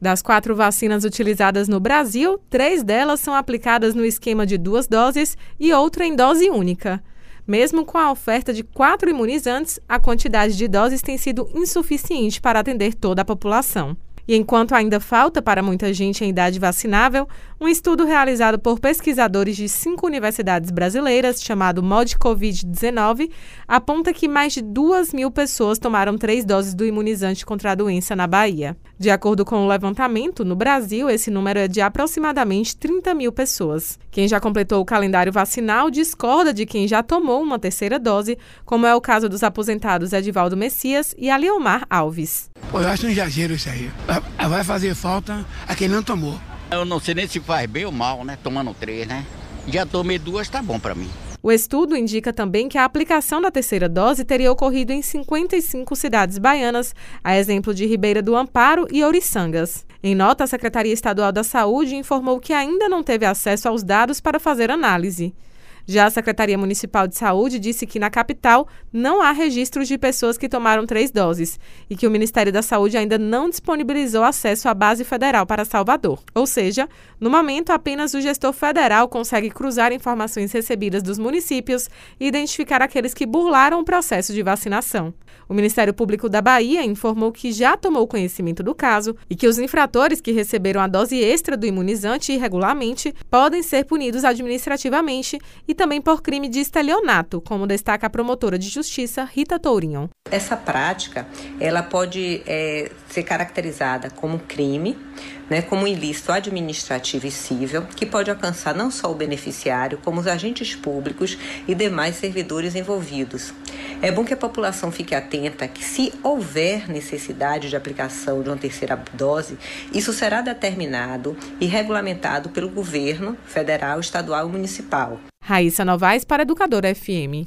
Das quatro vacinas utilizadas no Brasil, três delas são aplicadas no esquema de duas doses e outra em dose única. Mesmo com a oferta de quatro imunizantes, a quantidade de doses tem sido insuficiente para atender toda a população. E enquanto ainda falta para muita gente em idade vacinável, um estudo realizado por pesquisadores de cinco universidades brasileiras, chamado MOD Covid-19, aponta que mais de duas mil pessoas tomaram três doses do imunizante contra a doença na Bahia. De acordo com o levantamento, no Brasil, esse número é de aproximadamente 30 mil pessoas. Quem já completou o calendário vacinal discorda de quem já tomou uma terceira dose, como é o caso dos aposentados Edivaldo Messias e Aliomar Alves. Pô, eu acho um exagero isso aí. Vai fazer falta a quem não tomou. Eu não sei nem se faz bem ou mal, né? Tomando três, né? Já tomei duas, tá bom para mim. O estudo indica também que a aplicação da terceira dose teria ocorrido em 55 cidades baianas, a exemplo de Ribeira do Amparo e Ouriçangas. Em nota, a Secretaria Estadual da Saúde informou que ainda não teve acesso aos dados para fazer análise. Já a Secretaria Municipal de Saúde disse que na capital não há registros de pessoas que tomaram três doses e que o Ministério da Saúde ainda não disponibilizou acesso à base federal para Salvador. Ou seja, no momento, apenas o gestor federal consegue cruzar informações recebidas dos municípios e identificar aqueles que burlaram o processo de vacinação. O Ministério Público da Bahia informou que já tomou conhecimento do caso e que os infratores que receberam a dose extra do imunizante irregularmente podem ser punidos administrativamente e também por crime de estelionato, como destaca a promotora de justiça Rita Tourinho. Essa prática ela pode é, ser caracterizada como crime, né, como ilícito administrativo e civil, que pode alcançar não só o beneficiário, como os agentes públicos e demais servidores envolvidos. É bom que a população fique atenta que, se houver necessidade de aplicação de uma terceira dose, isso será determinado e regulamentado pelo governo federal, estadual e municipal. Raíssa Novaes para Educadora FM.